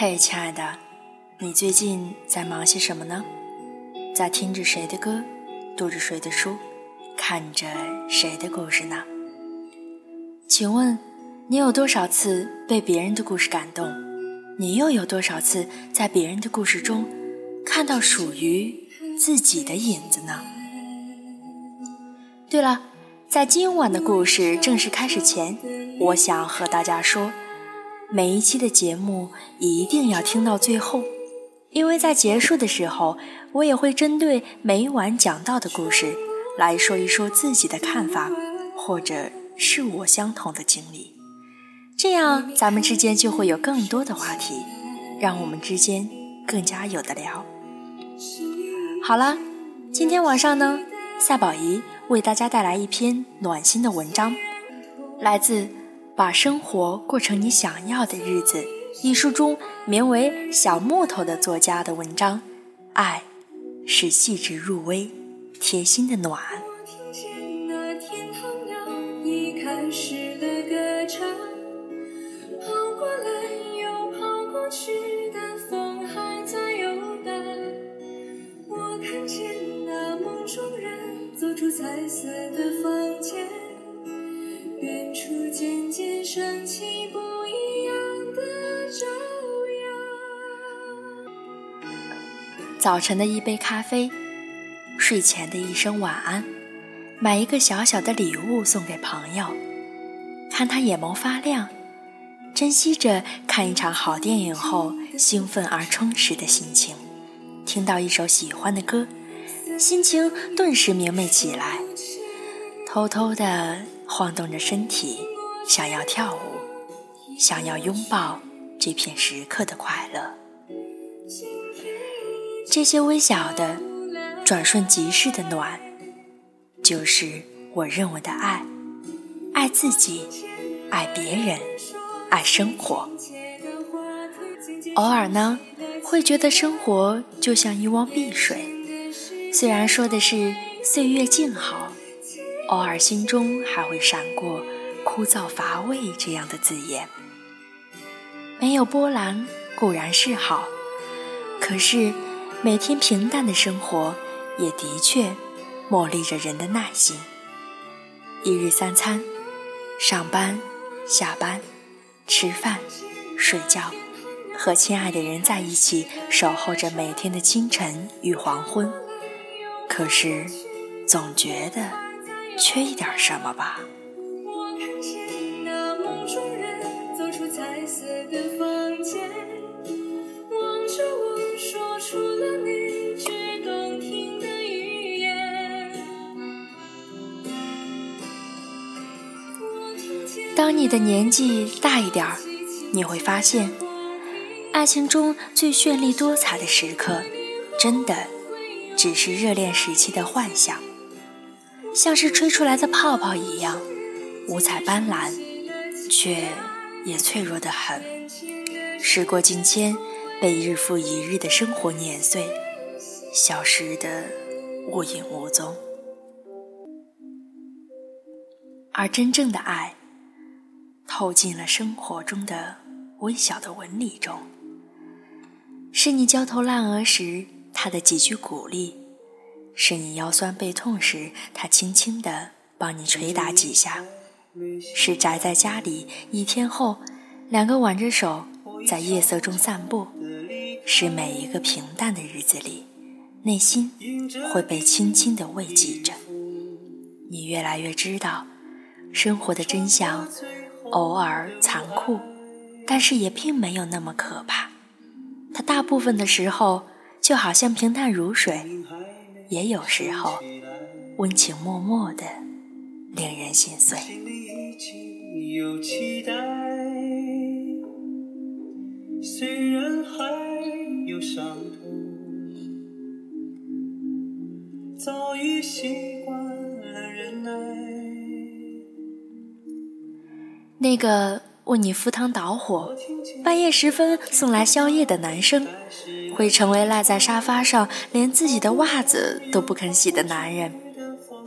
嘿，亲爱的，你最近在忙些什么呢？在听着谁的歌，读着谁的书，看着谁的故事呢？请问，你有多少次被别人的故事感动？你又有多少次在别人的故事中看到属于自己的影子呢？对了，在今晚的故事正式开始前，我想和大家说，每一期的节目一定要听到最后，因为在结束的时候，我也会针对每晚讲到的故事来说一说自己的看法，或者是我相同的经历。这样，咱们之间就会有更多的话题，让我们之间更加有的聊。好了，今天晚上呢，夏宝仪为大家带来一篇暖心的文章，来自《把生活过成你想要的日子》一书中名为小木头的作家的文章。爱，是细致入微、贴心的暖。彩色的房早晨的一杯咖啡，睡前的一声晚安，买一个小小的礼物送给朋友，看他眼眸发亮，珍惜着看一场好电影后兴奋而充实的心情，听到一首喜欢的歌。心情顿时明媚起来，偷偷地晃动着身体，想要跳舞，想要拥抱这片时刻的快乐。这些微小的、转瞬即逝的暖，就是我认为的爱：爱自己，爱别人，爱生活。偶尔呢，会觉得生活就像一汪碧水。虽然说的是岁月静好，偶尔心中还会闪过枯燥乏味这样的字眼。没有波澜固然是好，可是每天平淡的生活也的确磨砺着人的耐心。一日三餐，上班、下班、吃饭、睡觉，和亲爱的人在一起，守候着每天的清晨与黄昏。可是，总觉得缺一点什么吧。当你的年纪大一点儿，你会发现，爱情中最绚丽多彩的时刻，真的。只是热恋时期的幻想，像是吹出来的泡泡一样，五彩斑斓，却也脆弱得很。时过境迁，被日复一日的生活碾碎，消失的无影无踪。而真正的爱，透进了生活中的微小的纹理中，是你焦头烂额时。他的几句鼓励，是你腰酸背痛时，他轻轻地帮你捶打几下；是宅在家里一天后，两个挽着手在夜色中散步；是每一个平淡的日子里，内心会被轻轻地慰藉着。你越来越知道，生活的真相偶尔残酷，但是也并没有那么可怕。它大部分的时候。就好像平淡如水，也有时候温情脉脉的，令人心碎。虽然还有伤痛，早已习那个。为你赴汤蹈火，半夜时分送来宵夜的男生，会成为赖在沙发上连自己的袜子都不肯洗的男人。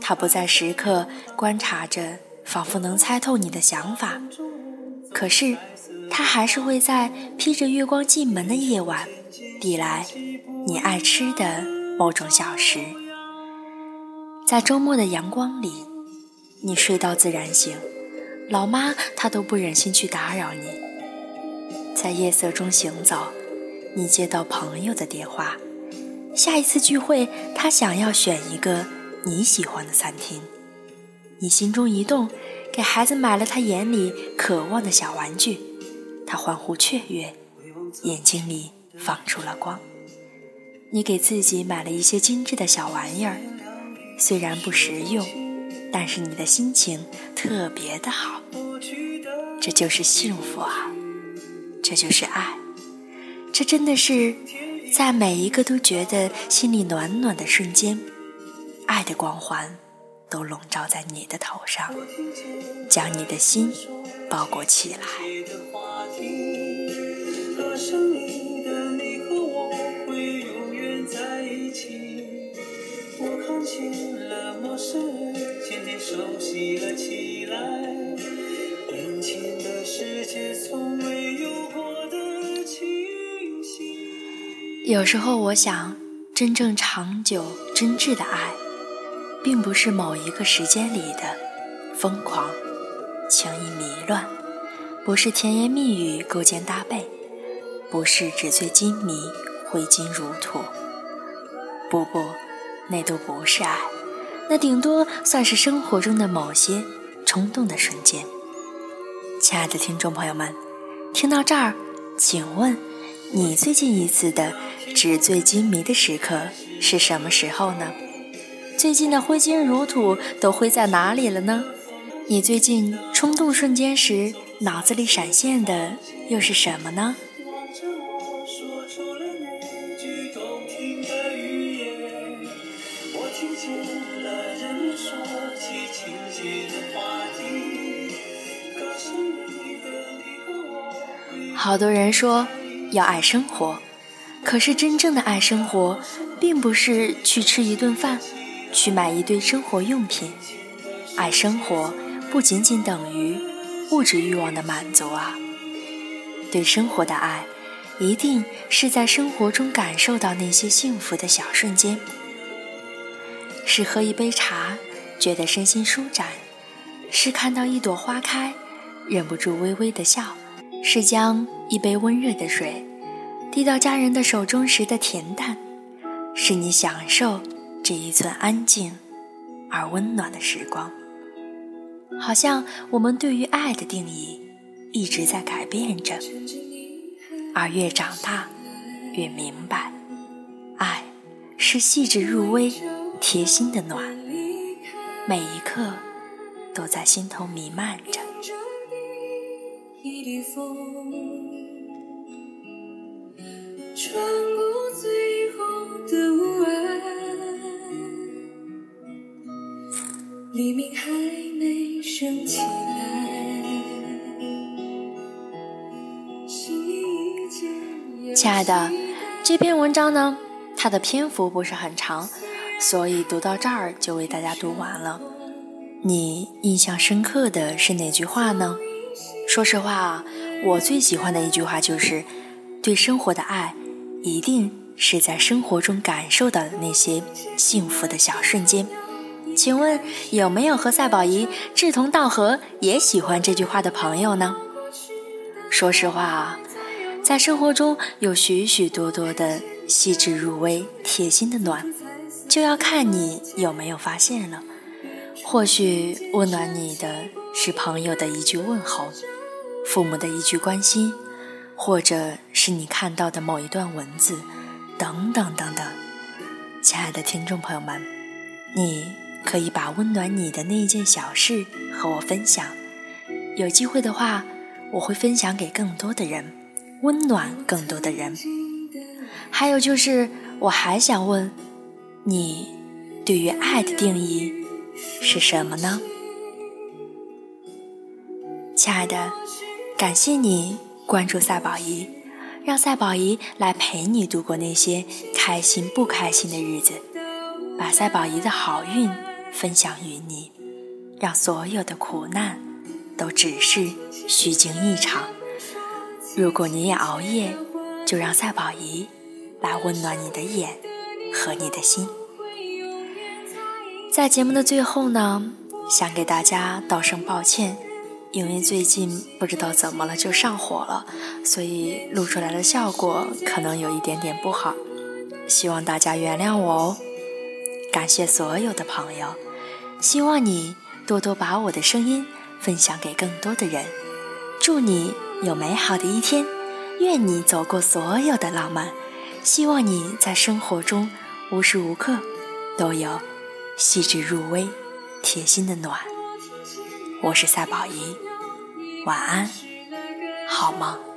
他不再时刻观察着，仿佛能猜透你的想法，可是他还是会在披着月光进门的夜晚，递来你爱吃的某种小食。在周末的阳光里，你睡到自然醒，老妈她都不忍心去打扰你。在夜色中行走，你接到朋友的电话，下一次聚会他想要选一个你喜欢的餐厅，你心中一动，给孩子买了他眼里渴望的小玩具，他欢呼雀跃，眼睛里放出了光。你给自己买了一些精致的小玩意儿。虽然不实用，但是你的心情特别的好，这就是幸福啊！这就是爱，这真的是在每一个都觉得心里暖暖的瞬间，爱的光环都笼罩在你的头上，将你的心包裹起来。有时候我想，真正长久、真挚的爱，并不是某一个时间里的疯狂、情意迷乱，不是甜言蜜语勾肩搭背，不是纸醉金迷、挥金如土。不不，那都不是爱，那顶多算是生活中的某些冲动的瞬间。亲爱的听众朋友们，听到这儿，请问你最近一次的？纸醉金迷的时刻是什么时候呢？最近的挥金如土都挥在哪里了呢？你最近冲动瞬间时脑子里闪现的又是什么呢？好多人说要爱生活。可是，真正的爱生活，并不是去吃一顿饭，去买一堆生活用品。爱生活不仅仅等于物质欲望的满足啊！对生活的爱，一定是在生活中感受到那些幸福的小瞬间。是喝一杯茶，觉得身心舒展；是看到一朵花开，忍不住微微的笑；是将一杯温热的水。递到家人的手中时的恬淡，是你享受这一寸安静而温暖的时光。好像我们对于爱的定义一直在改变着，而越长大越明白，爱是细致入微、贴心的暖，每一刻都在心头弥漫着。穿过最后的雾黎明还没升起来。亲爱的，这篇文章呢，它的篇幅不是很长，所以读到这儿就为大家读完了。你印象深刻的是哪句话呢？说实话，我最喜欢的一句话就是对生活的爱。一定是在生活中感受到的那些幸福的小瞬间。请问有没有和赛宝仪志同道合，也喜欢这句话的朋友呢？说实话啊，在生活中有许许多多的细致入微、贴心的暖，就要看你有没有发现了。或许温暖你的是朋友的一句问候，父母的一句关心。或者是你看到的某一段文字，等等等等，亲爱的听众朋友们，你可以把温暖你的那一件小事和我分享。有机会的话，我会分享给更多的人，温暖更多的人。还有就是，我还想问，你对于爱的定义是什么呢？亲爱的，感谢你。关注赛宝仪，让赛宝仪来陪你度过那些开心不开心的日子，把赛宝仪的好运分享于你，让所有的苦难都只是虚惊一场。如果你也熬夜，就让赛宝仪来温暖你的眼和你的心。在节目的最后呢，想给大家道声抱歉，因为最近不知道怎么了就上火了，所以录出来的效果可能有一点点不好，希望大家原谅我哦。感谢所有的朋友，希望你多多把我的声音分享给更多的人。祝你有美好的一天，愿你走过所有的浪漫，希望你在生活中无时无刻都有细致入微、贴心的暖。我是赛宝仪，晚安，好梦。